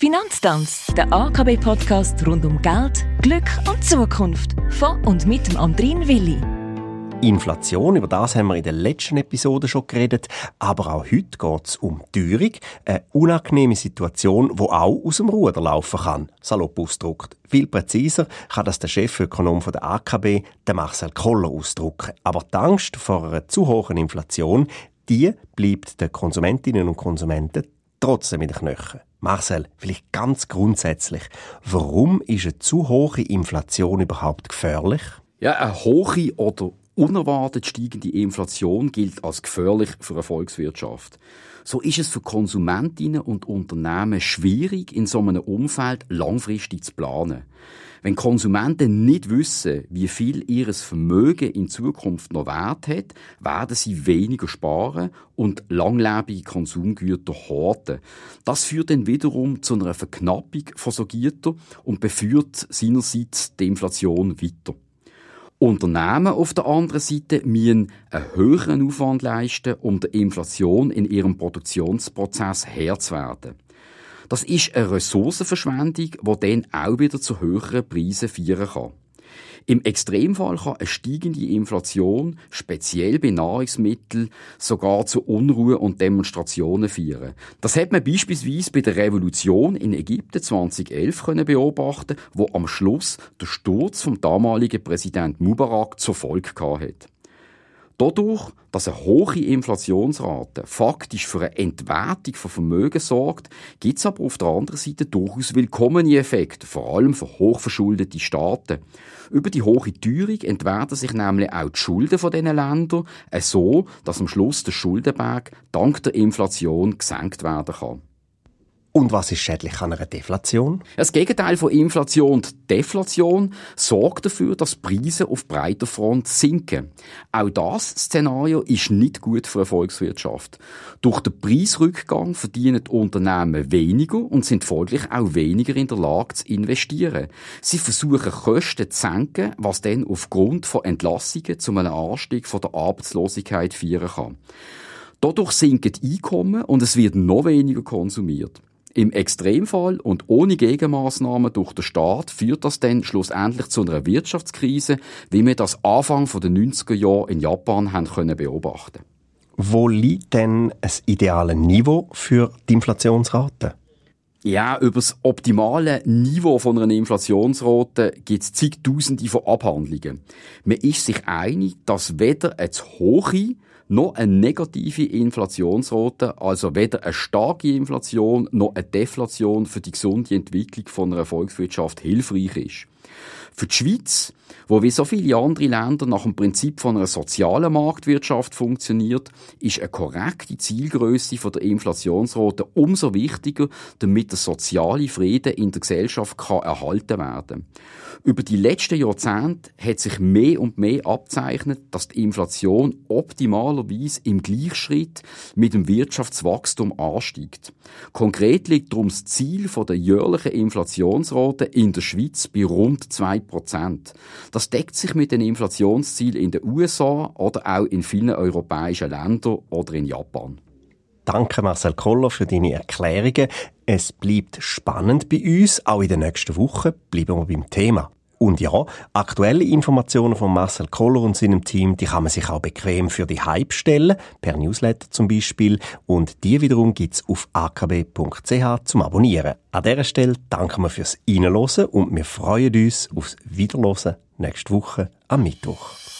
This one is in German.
Finanztanz, der AKB-Podcast rund um Geld, Glück und Zukunft. Von und mit dem Andrin Willi. Inflation, über das haben wir in der letzten Episode schon geredet, aber auch heute geht es um Teuerung, eine unangenehme Situation, wo auch aus dem Ruder laufen kann, salopp ausdruckt. Viel präziser kann das der Chefökonom der AKB, der Marcel Koller, ausdrücken. Aber die Angst vor einer zu hohen Inflation, die bleibt den Konsumentinnen und Konsumenten trotzdem in den Knöcheln. Marcel, vielleicht ganz grundsätzlich, warum ist eine zu hohe Inflation überhaupt gefährlich? Ja, eine hohe oder unerwartet steigende Inflation gilt als gefährlich für eine Volkswirtschaft. So ist es für Konsumentinnen und Unternehmen schwierig, in so einem Umfeld langfristig zu planen. Wenn Konsumenten nicht wissen, wie viel ihres Vermögen in Zukunft noch wert hat, werden sie weniger sparen und langlebige Konsumgüter horten. Das führt dann wiederum zu einer Verknappung von so Gütern und beführt seinerseits die Inflation weiter. Unternehmen auf der anderen Seite müssen einen höheren Aufwand leisten, um der Inflation in ihrem Produktionsprozess Herr zu werden. Das ist eine Ressourcenverschwendung, die dann auch wieder zu höheren Preisen führen kann. Im Extremfall kann eine steigende Inflation, speziell bei Nahrungsmitteln, sogar zu Unruhe und Demonstrationen führen. Das hat man beispielsweise bei der Revolution in Ägypten 2011 können beobachten, wo am Schluss der Sturz vom damaligen Präsident Mubarak zur Folge hatte. Dadurch, dass eine hohe Inflationsrate faktisch für eine Entwertung von Vermögen sorgt, gibt es aber auf der anderen Seite durchaus willkommene Effekte, vor allem für hochverschuldete Staaten. Über die hohe Teuerung entwerten sich nämlich auch die Schulden von diesen Ländern, so dass am Schluss der Schuldenberg dank der Inflation gesenkt werden kann. Und was ist schädlich an einer Deflation? Das Gegenteil von Inflation, die Deflation, sorgt dafür, dass Preise auf breiter Front sinken. Auch das Szenario ist nicht gut für eine Volkswirtschaft. Durch den Preisrückgang verdienen die Unternehmen weniger und sind folglich auch weniger in der Lage zu investieren. Sie versuchen Kosten zu senken, was dann aufgrund von Entlassungen zu einem Anstieg von der Arbeitslosigkeit führen kann. Dadurch sinken die Einkommen und es wird noch weniger konsumiert. Im Extremfall und ohne Gegenmaßnahmen durch den Staat führt das dann schlussendlich zu einer Wirtschaftskrise, wie wir das Anfang der 90er Jahre in Japan haben können beobachten. Wo liegt denn ein ideales Niveau für die Inflationsrate? Ja, über das optimale Niveau von einer Inflationsrate gibt es zigtausende von Abhandlungen. Man ist sich einig, dass weder eine zu hohe noch eine negative Inflationsrate, also weder eine starke Inflation noch eine Deflation für die gesunde Entwicklung von einer Volkswirtschaft hilfreich ist. Für die Schweiz, wo wie so viele andere Länder nach dem Prinzip von einer sozialen Marktwirtschaft funktioniert, ist eine korrekte Zielgröße der Inflationsrate umso wichtiger, damit der soziale Frieden in der Gesellschaft kann erhalten werden. Über die letzten Jahrzehnte hat sich mehr und mehr abzeichnet, dass die Inflation optimalerweise im Gleichschritt mit dem Wirtschaftswachstum ansteigt. Konkret liegt darum das Ziel der jährlichen Inflationsrate in der Schweiz bei rund zwei Prozent. Das deckt sich mit den Inflationszielen in den USA oder auch in vielen europäischen Ländern oder in Japan. Danke Marcel Koller für deine Erklärungen. Es bleibt spannend bei uns. Auch in den nächsten Wochen bleiben wir beim Thema. Und ja, aktuelle Informationen von Marcel Koller und seinem Team, die kann man sich auch bequem für die Hype stellen, per Newsletter zum Beispiel. Und die wiederum gibt's auf akb.ch zum Abonnieren. An dieser Stelle danken wir fürs Reinhören und wir freuen uns aufs Wiederhören nächste Woche am Mittwoch.